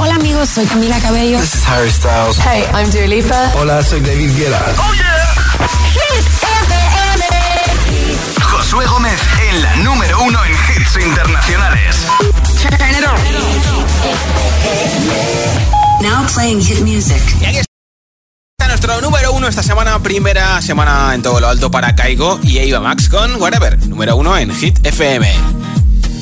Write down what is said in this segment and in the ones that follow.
Hola amigos, soy Camila Cabello. This is Harry Styles. Hey, I'm Dua Lipa. Hola, soy David Guetta. Oh yeah. Hit FM. Josué Gómez en la número uno en hits internacionales. Turn it on. Now playing hit music. Nuestro número uno esta semana, primera semana en todo lo alto para Caigo y Eva Max con Whatever, número uno en Hit FM.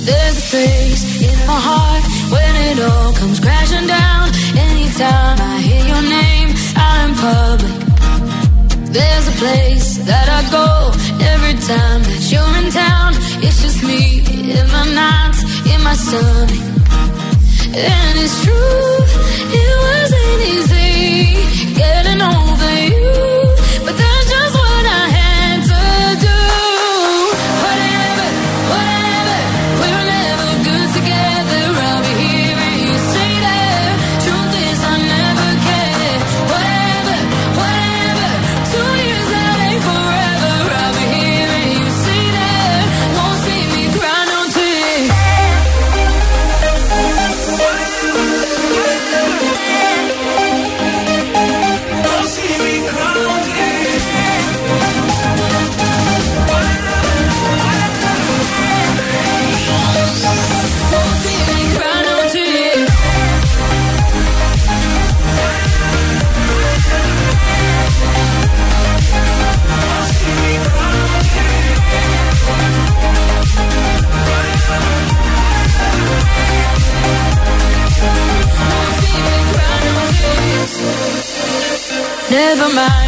There's a space in my heart when it all comes crashing down. Anytime I hear your name in public. There's a place that I go every time that you're in town. It's just me in my nights, in my stomach. And it's true, it wasn't easy getting over Never mind,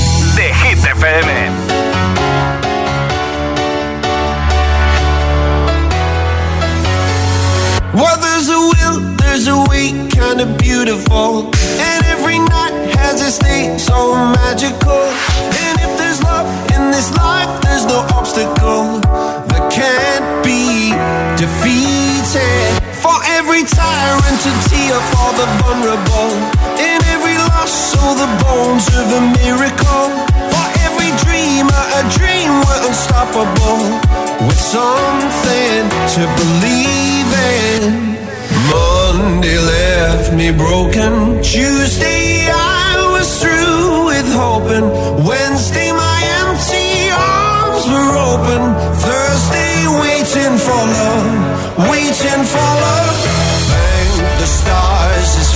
every tyrant to tear for the vulnerable. In every loss, so the bones of a miracle. For every dreamer, a dream we're unstoppable. With something to believe in. Monday left me broken. Tuesday I was through with hoping. Wednesday my empty arms were open. Thursday waiting for love, waiting for love.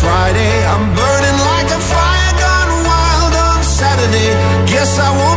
Friday. I'm burning like a fire gone wild on Saturday. Guess I won't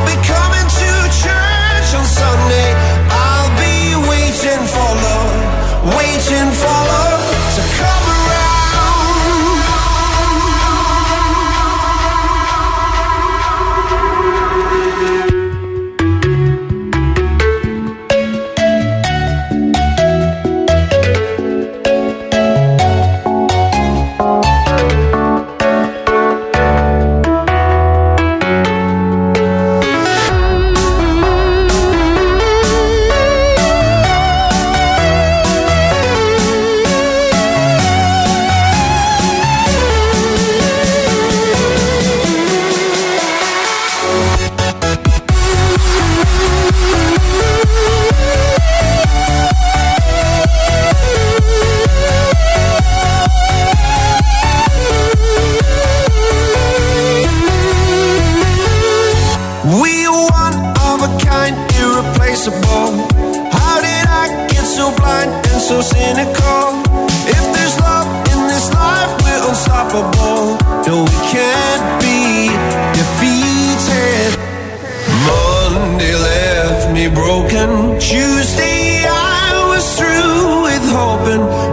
broken. Tuesday, I was through with hoping.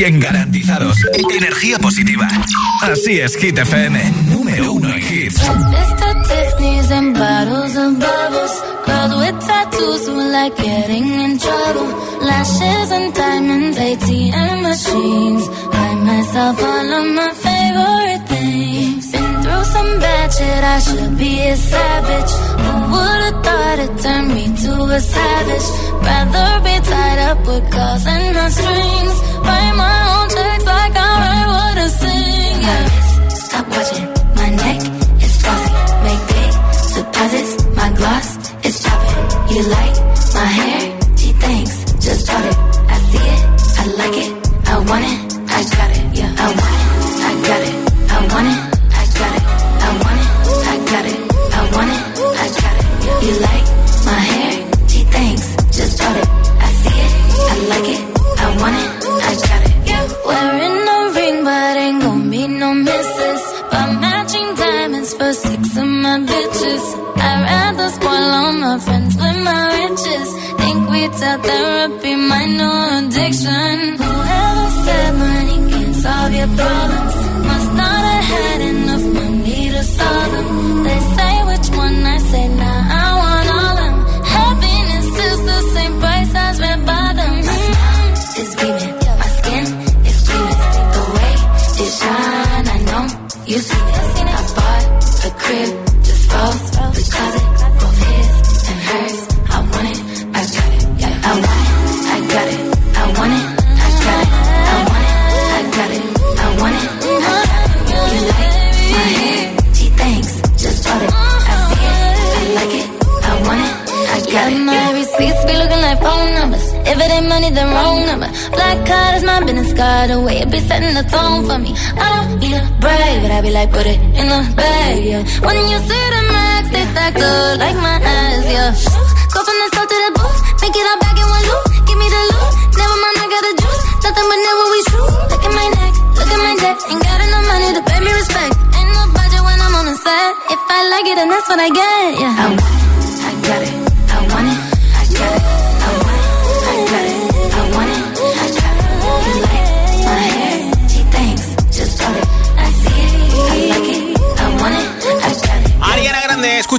100% garantizados. Energía positiva. Así es, Hit FM. Número uno en hits. Tiffany's and bottles of bubbles. Girls with tattoos who like getting in trouble. Lashes and diamonds, ATM machines. Buy myself all of my shit, I should be a savage. Who would've thought it turned me to a savage? Rather be tied up with calls and my strings. Write my own checks like I write what I sing. Yeah. Stop watching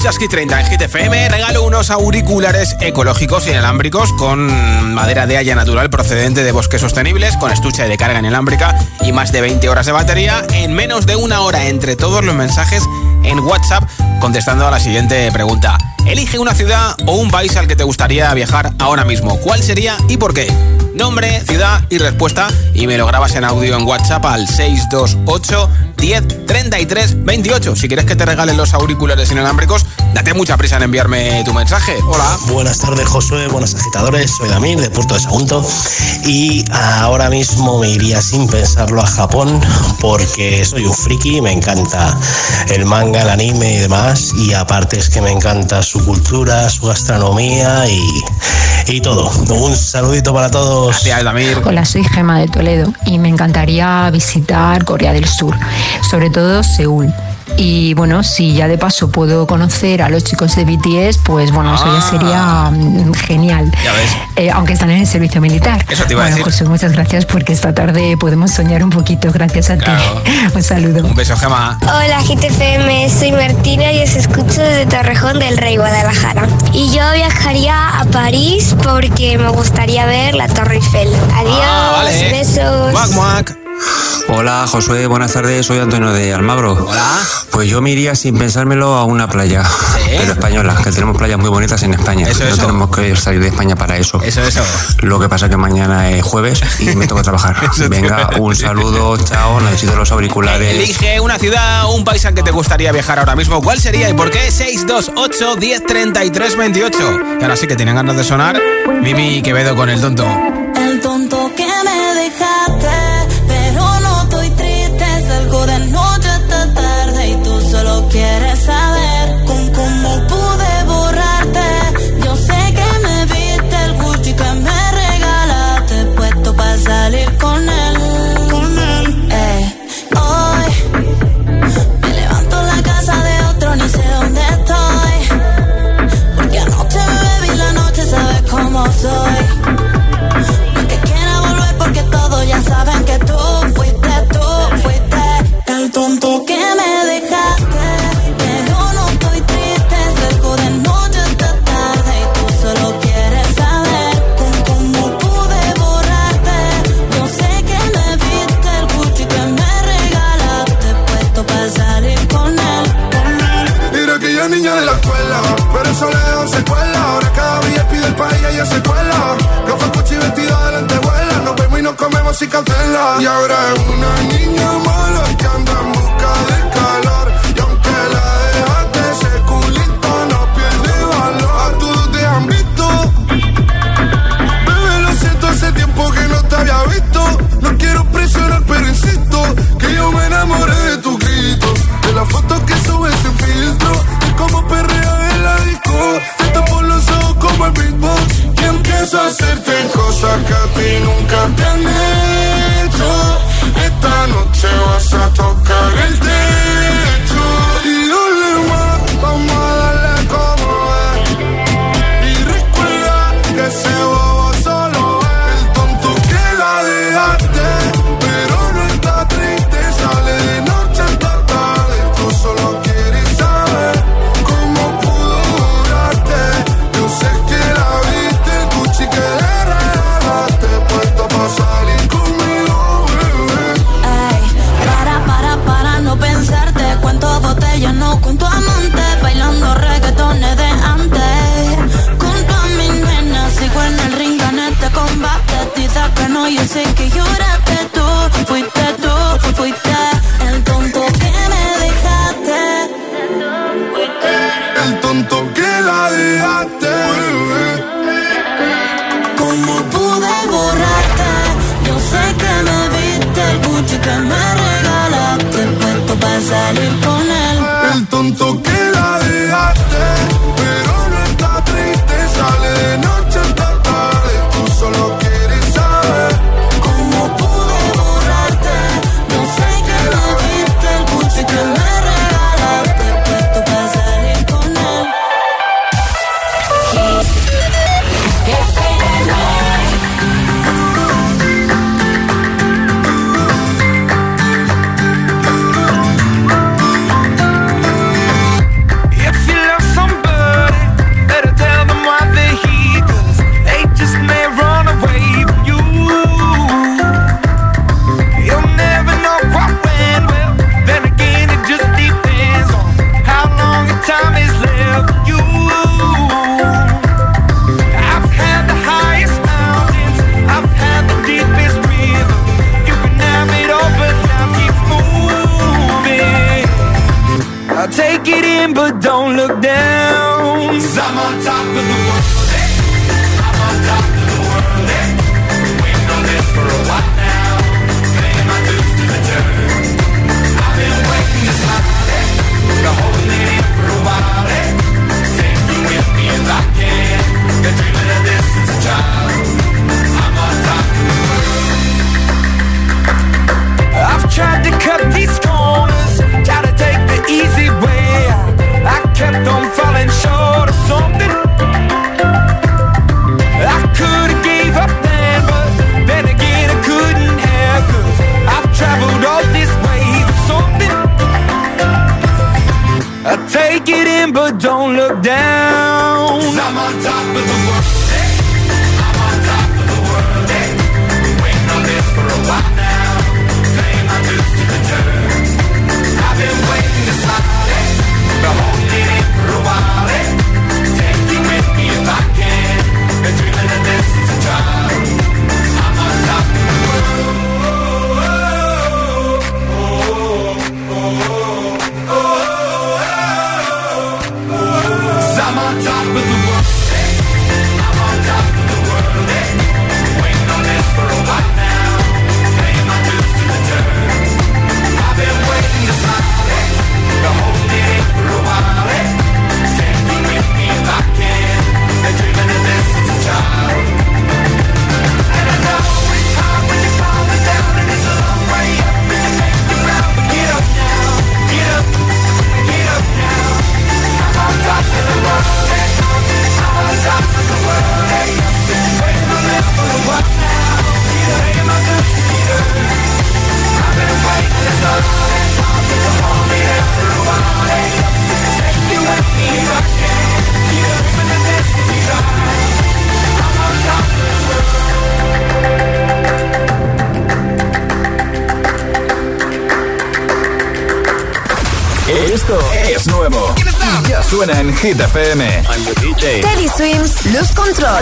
escuchas Hit 30 en Hit FM. Regalo unos auriculares ecológicos inalámbricos con madera de haya natural procedente de bosques sostenibles, con estuche de carga inalámbrica y más de 20 horas de batería en menos de una hora entre todos los mensajes en WhatsApp contestando a la siguiente pregunta. Elige una ciudad o un país al que te gustaría viajar ahora mismo. ¿Cuál sería y por qué? Nombre, ciudad y respuesta y me lo grabas en audio en WhatsApp al 628 10 33 28. Si quieres que te regalen los auriculares inalámbricos, date mucha prisa en enviarme tu mensaje. Hola. Buenas tardes, Josué. Buenas agitadores. Soy Damir de Puerto de Sagunto. Y ahora mismo me iría sin pensarlo a Japón porque soy un friki. Me encanta el manga, el anime y demás. Y aparte es que me encanta su cultura, su gastronomía y, y todo. Un saludito para todos. Gracias, Damir. Hola, soy Gema de Toledo y me encantaría visitar Corea del Sur, sobre todo Seúl. Y bueno, si ya de paso puedo conocer a los chicos de BTS, pues bueno, eso ya Ah. sería mm, genial. Ya ves. Eh, aunque están en el servicio militar. Eso te iba a bueno, decir. José, muchas gracias porque esta tarde podemos soñar un poquito. Gracias a Claro. ti. Un saludo. Un beso, Gema. Hola GTFM, soy Martina y os escucho desde Torrejón del Rey, Guadalajara. Y yo viajaría a París porque me gustaría ver la Torre Eiffel. Adiós, Ah, vale. besos. Muac, muac. Hola Josué, buenas tardes, soy Antonio de Almagro. Hola. Pues yo me iría sin pensármelo a una playa, ¿Sí? pero española, que tenemos playas muy bonitas en España. Eso, no eso. tenemos que salir de España para eso. Eso, eso. Lo que pasa que mañana es jueves y me toca trabajar. Venga, un saludo, chao, necesito los auriculares. Elige una ciudad, un país al que te gustaría viajar ahora mismo. ¿Cuál sería y por qué? 628 10 33 28. Y ahora sí que tienen ganas de sonar. Mimi Quevedo con el tonto. El tonto que me dejaste, Ahora cada día pide el país y ella se cuela. No fue cuchi vestida de lentejuela. Nos vemos y nos comemos sin cautela. Y ahora es una niña mala que anda en busca de calor. Y aunque la dejaste, ese culito no pierde valor. A todos te han visto. Bebé, lo siento, hace tiempo que no te había visto. No quiero presionar, pero insisto que yo me enamoré como el beatbox. Y empiezo a hacerte cosas que a ti nunca te han hecho. Esta noche vas a tocar el techo. Take it in, but don't look down. Cause I'm on top of the world. eh? I'm on top of the world. eh? Waiting on this for a while now. Paying my dues to the turn. I've been waiting to smile. eh? Been holding it in for a while. eh? Take me with me if I can. Been dreaming of this since a child. I'm on top of the world. I've tried to cut these but don't look down. Suena en Hit FM. I'm the DJ. Teddy Swims, Luz Control.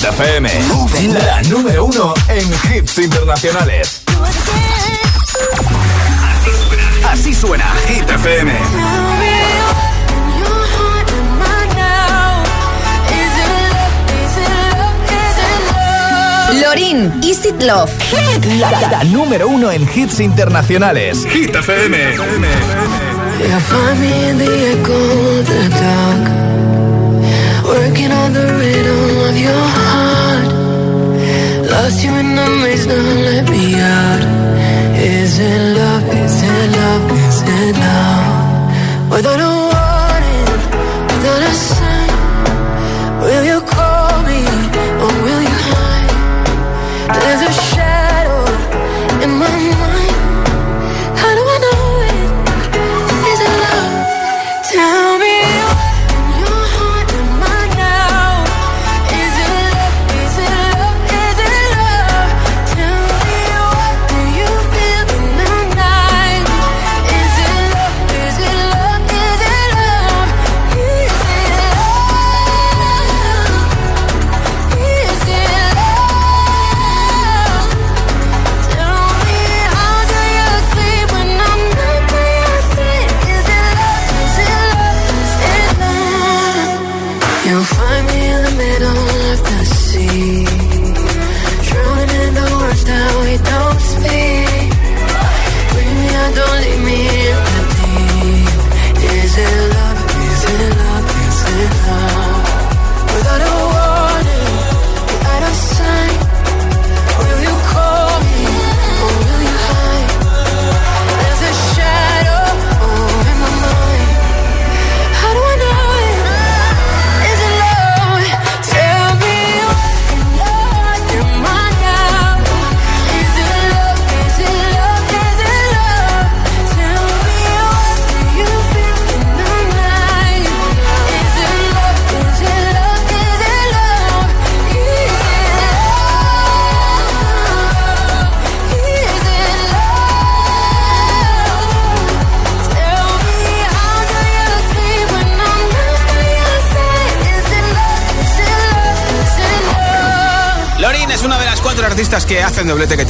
Hit FM. La número uno en hits internacionales. Así suena Hit FM. Lorin, Is It Love. Hit. La, la, número uno en hits internacionales. Hit FM. Lost you in the maze, now let me out. Is it love? Is it love? Is it love? Without a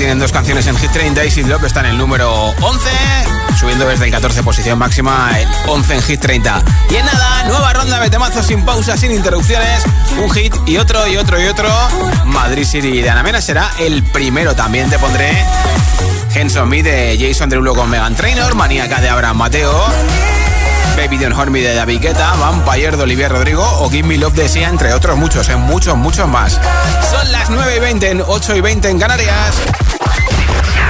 tienen dos canciones en Hit 30 y Love está en el número 11, subiendo desde el 14 posición máxima el 11 en Hit 30. Y en nada, nueva ronda de temazos sin pausa, sin interrupciones, un hit y otro y otro y otro. Madrid City de Anamena será el primero, también te pondré Henson Me de Jason Derulo con Megan Trainor, Maníaca de Abraham Mateo. Baby Don't Hurt de David Guetta, Vampire de Olivia Rodrigo o Give Me Love de Sia, entre otros muchos, en muchos, muchos más. Son las 9 y 20 en 8 y 20 en Canarias.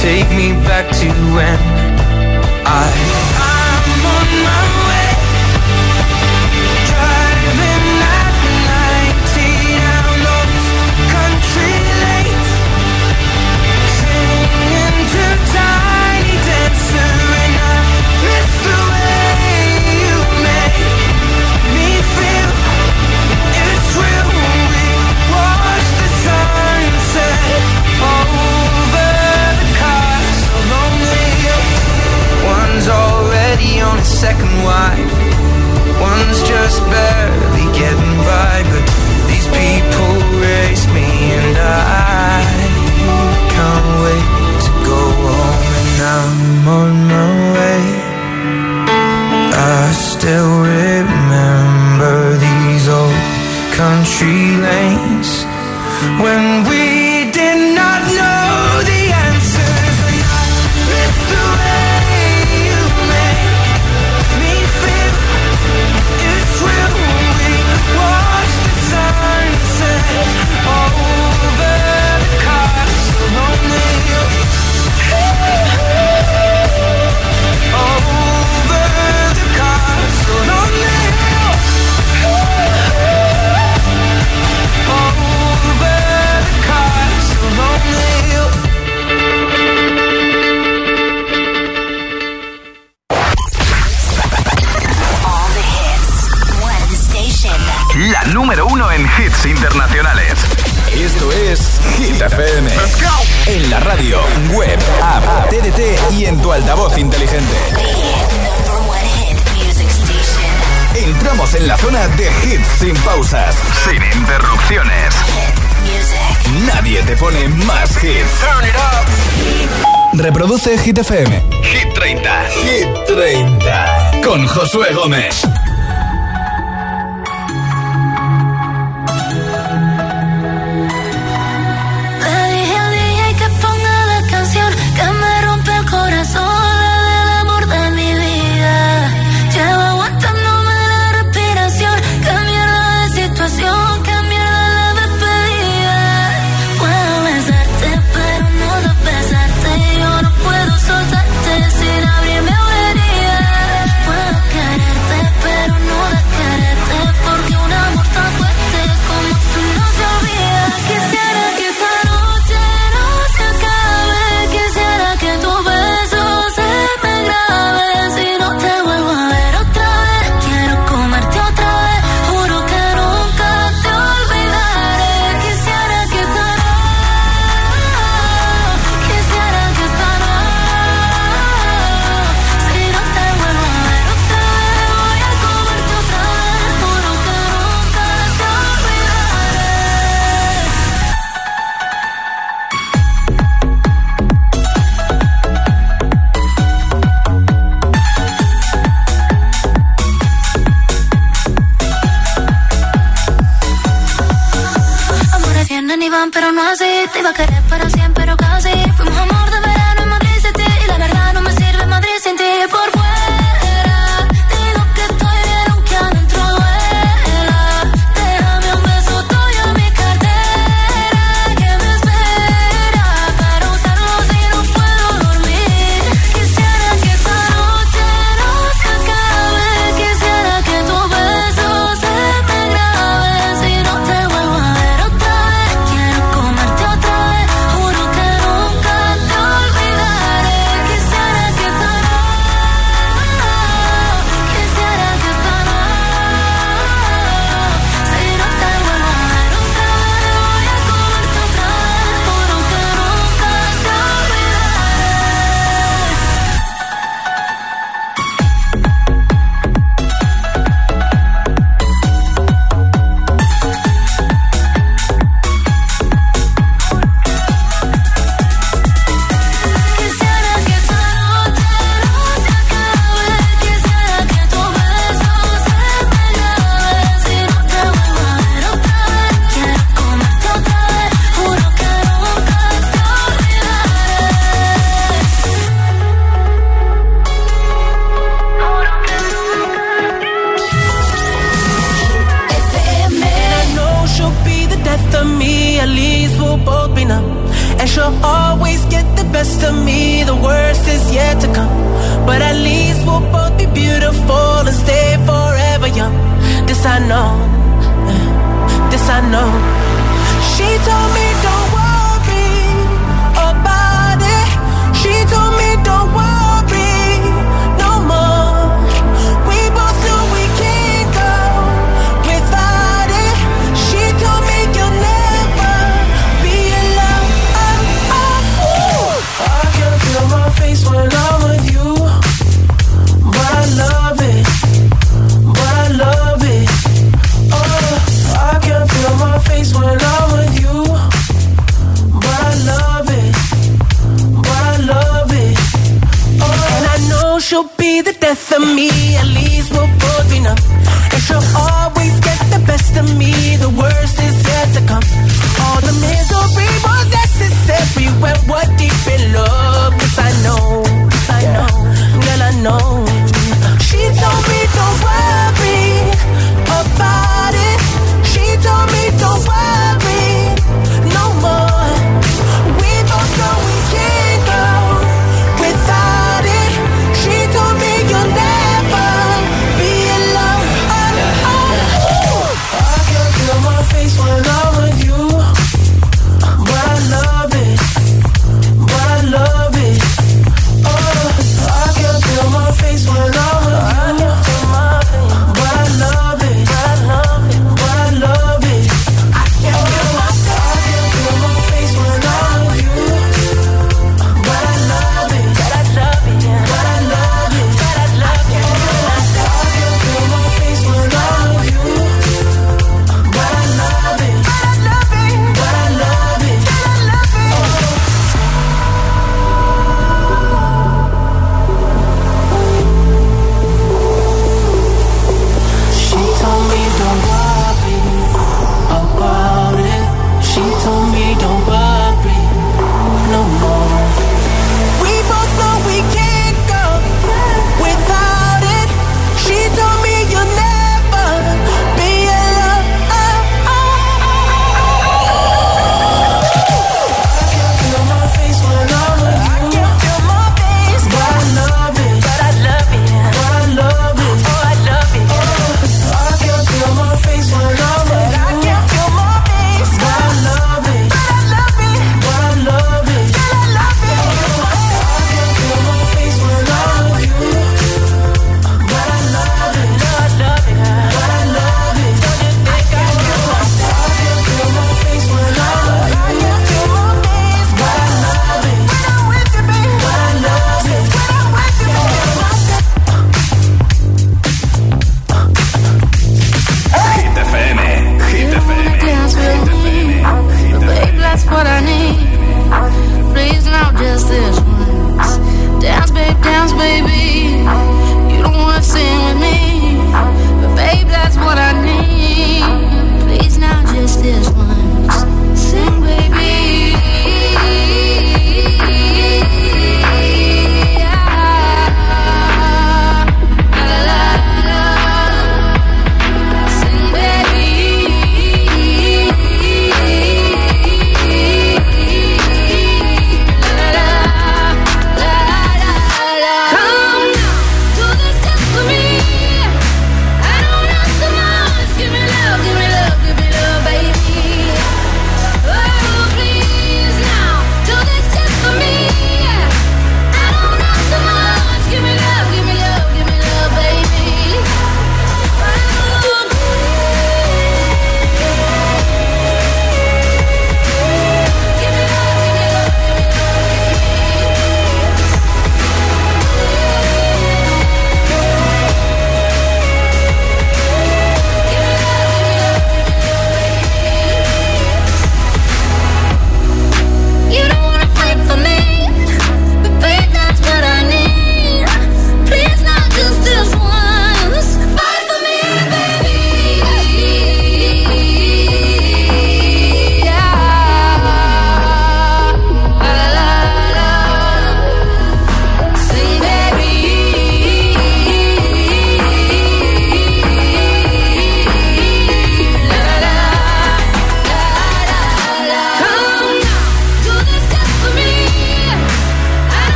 take me back to when I second wife. One's just barely getting by. Hit FM. Hit 30. Hit 30. Con Josué Gómez.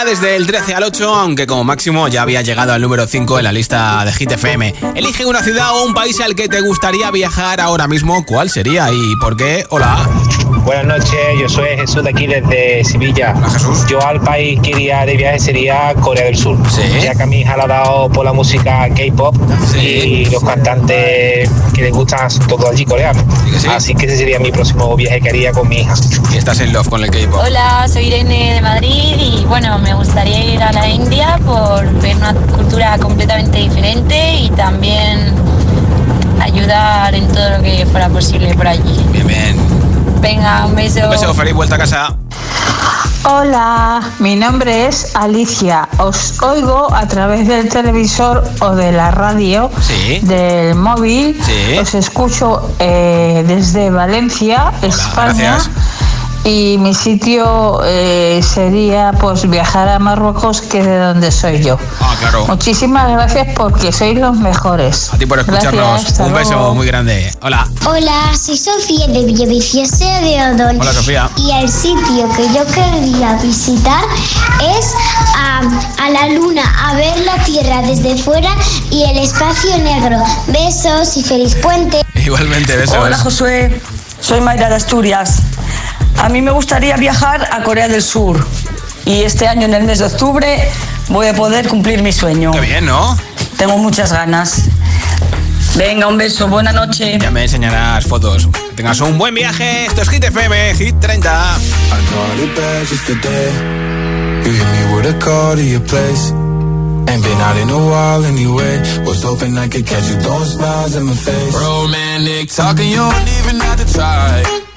30 SIA desde el 13 al 8, aunque como máximo ya había llegado al número 5 en la lista de Hit FM. Elige una ciudad o un país al que te gustaría viajar ahora mismo. ¿Cuál sería y por qué? Hola. Buenas noches, yo soy Jesús de aquí desde Sevilla. Jesús. Yo al país que iría de viaje sería Corea del Sur. Sí. Ya que a mi hija le ha dado por la música K-pop y los cantantes que les gustan son todos allí coreanos. Así que ese sería mi próximo viaje que haría con mi hija. Y estás en love con el K-pop. Hola, soy Irene de Madrid y bueno, me gustaría ir a la India por ver una cultura completamente diferente y también ayudar en todo lo que fuera posible por allí. Bien, bien. Venga, un beso. Un beso, feliz vuelta a casa. Hola, mi nombre es Alicia. Os oigo a través del televisor o de la radio, Sí. del móvil. Sí. Os escucho eh, desde Valencia, España. gracias. Y mi sitio eh, sería pues viajar a Marruecos, que es de donde soy yo. Ah, claro. Muchísimas gracias porque sois los mejores. A ti por escucharnos. Gracias, Un beso luego. muy grande. Hola. Hola, soy Sofía de Villaviciosa de Odón. Hola, Sofía. Y el sitio que yo querría visitar es a, a la luna, a ver la Tierra desde fuera y el espacio negro. Besos y feliz puente. Igualmente, besos. Hola Josué, soy Mayra de Asturias. A mí me gustaría viajar a Corea del Sur y este año en el mes de octubre voy a poder cumplir mi sueño. Qué bien, ¿no? Tengo muchas ganas. Venga, un beso, buena noche. Ya me enseñarás fotos. Que tengas un buen viaje. Esto es Hit FM, Hit 30. I called it bad just today. You hit me with a call to your place. Ain't been out in a while anyway. Was hoping I could catch you throwing smiles in my face. Romantic talking, you don't even have to try.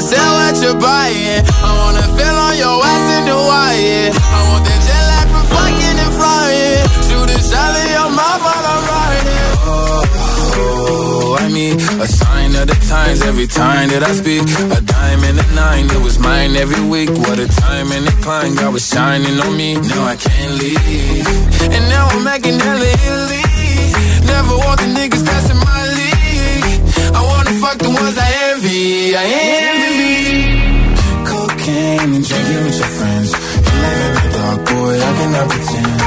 Sell what you're buying. I wanna feel on your ass in Hawaii. I want that jet lag from fucking and flying. Shoot a shot in your mouth while I'm riding. Oh, I mean, a sign of the times every time that I speak. A dime and a nine, it was mine every week. What a time and a climb, God was shining on me. Now I can't leave. And now I'm making hella Italy. Never want the niggas in my league. I wanna fuck the ones I envy. I envy. Cocaine and drinking with your friends. You live in the dark, boy, I cannot pretend.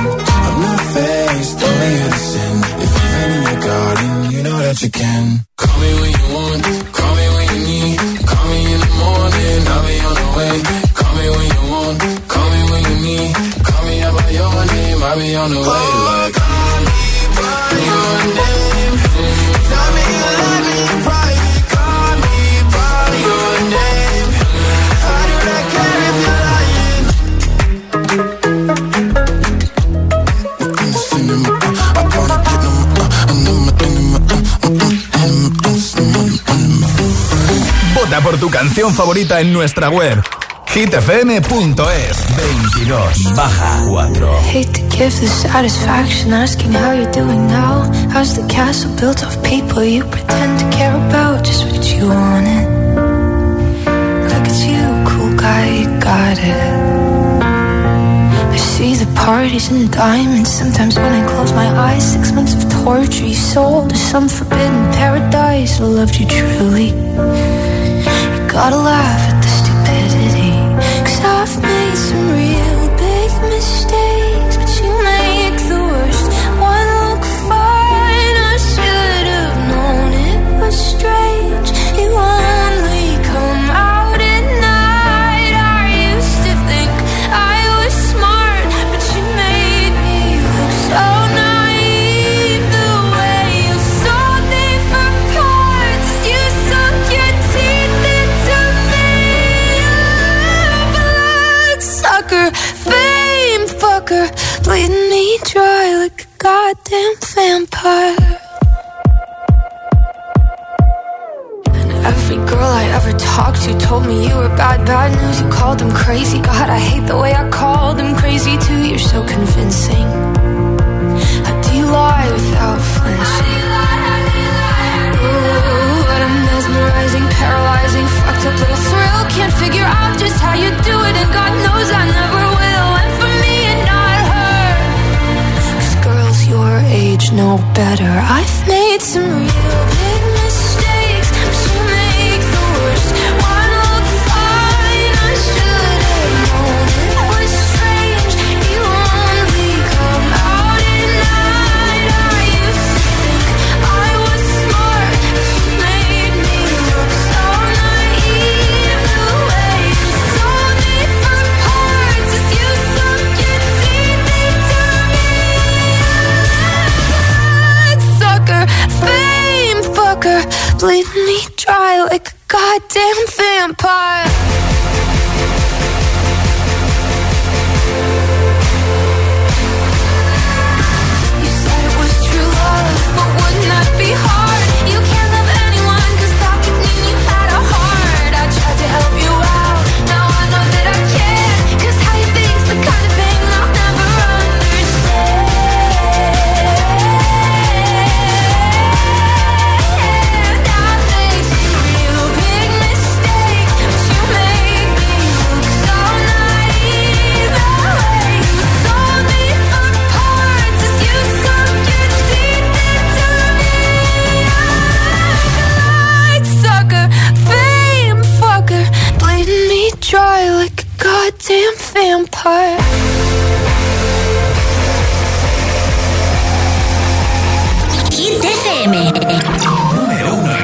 I'm not faced, only you to sin. If you've been in your garden, you know that you can. Call me when you want, call me when you need. Call me in the morning, I'll be on the way. Call me when you want, call me when you need. Call me out by your name, I'll be on the way. Like, call me by your name. Por tu canción favorita en nuestra web hitfm.es 22 baja 4 Hate to give the satisfaction asking how you're doing now. How's the castle built of people you pretend to care about? Just what you wanted. Look at you, cool guy, you got it. I see the parties and diamonds. Sometimes when I close my eyes, six months of torture you sold to some forbidden paradise. I loved you truly. Gotta laugh at the stupidity. Cause I've made some heart.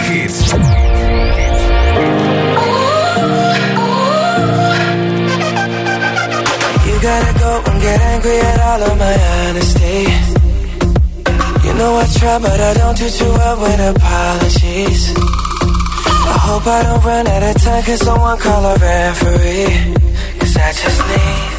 Hits. You gotta go and get angry at all of my honesty. You know I try, but I don't do too well with apologies. I hope I don't run out of time, cause someone call a referee. Cause I just need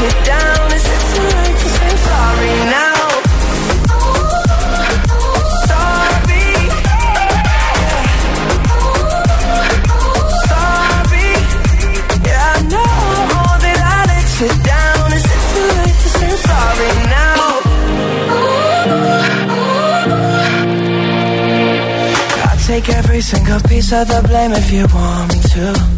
Is it too late to say sorry now? Sorry Sorry Yeah, I know that I let you down. Is it too late to say sorry now? I'll take every single piece of the blame if you want me to.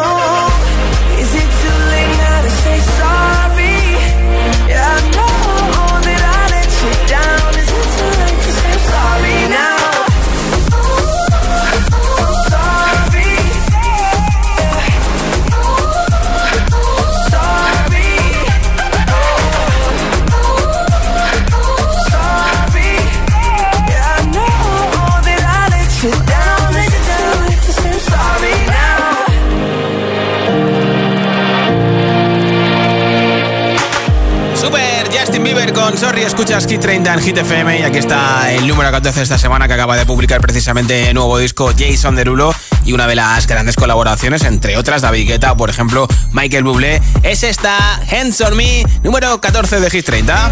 Sorry, escuchas Kit 30 en Hit FM y aquí está el número 14 esta semana que acaba de publicar precisamente el nuevo disco Jason Derulo y una de las grandes colaboraciones, entre otras David Guetta por ejemplo Michael Bublé, es esta Hands on Me, número 14 de Hit 30.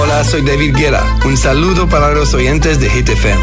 Hola, soy David Guerra. Un saludo para los oyentes de Hit FM.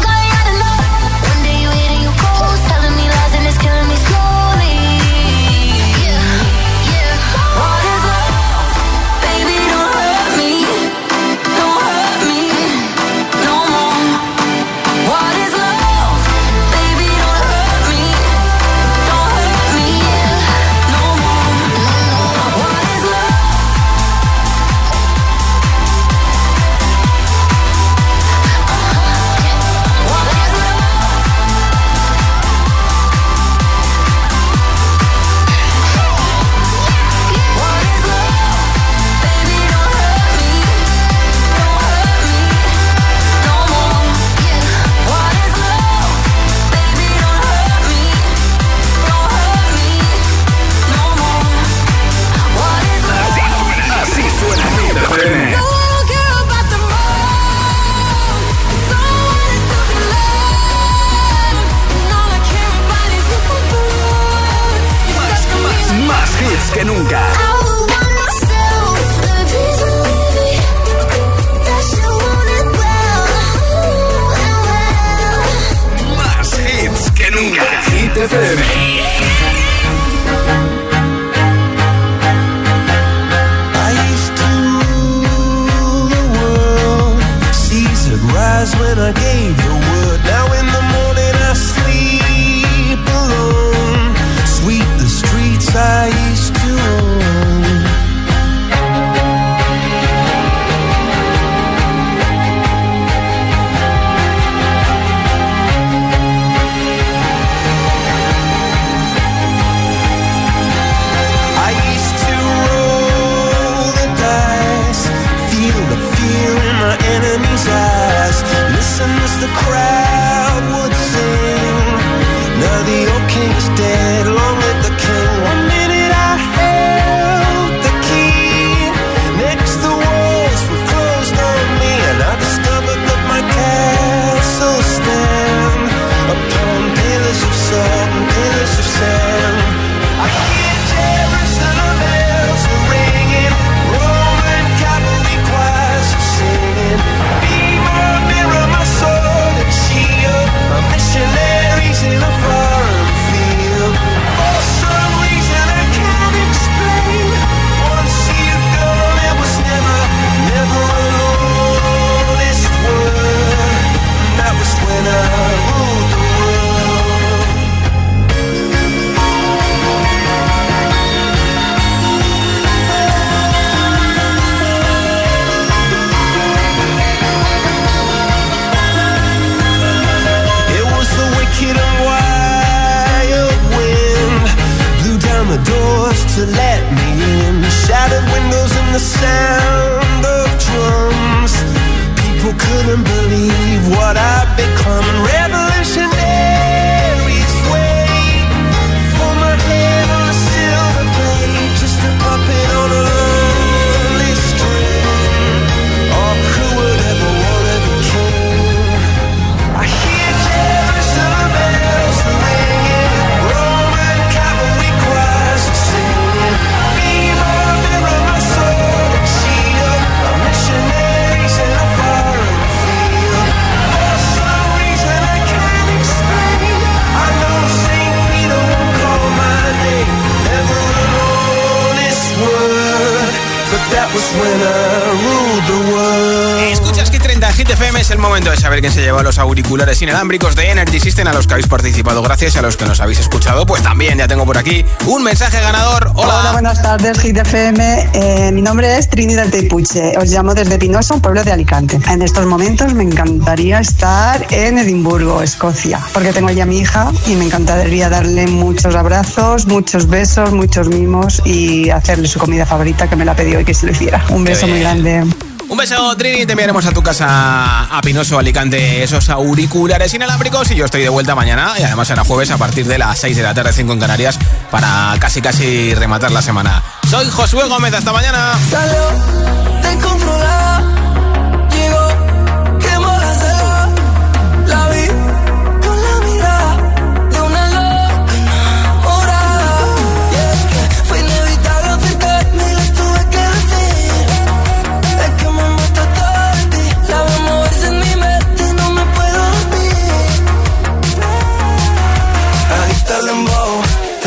auriculares inalámbricos de Energy System a los que habéis participado. Gracias a los que nos habéis escuchado, pues también ya tengo por aquí un mensaje ganador. Hola. Hola buenas tardes, Hit Eh, mi nombre es Trinidad Teipuche. Os llamo desde Pinoso, un pueblo de Alicante. En estos momentos me encantaría estar en Edimburgo, Escocia, porque tengo ya a mi hija y me encantaría darle muchos abrazos, muchos besos, muchos mimos y hacerle su comida favorita que me la pidió y que se lo hiciera. Un beso muy grande. Un beso, Trini. Te enviaremos a tu casa a Pinoso, Alicante, esos auriculares inalámbricos. Y yo estoy de vuelta mañana. Y además será jueves a partir de las 6 de la tarde, 5 en Canarias, para casi casi rematar la semana. Soy Josué Gómez. Hasta mañana.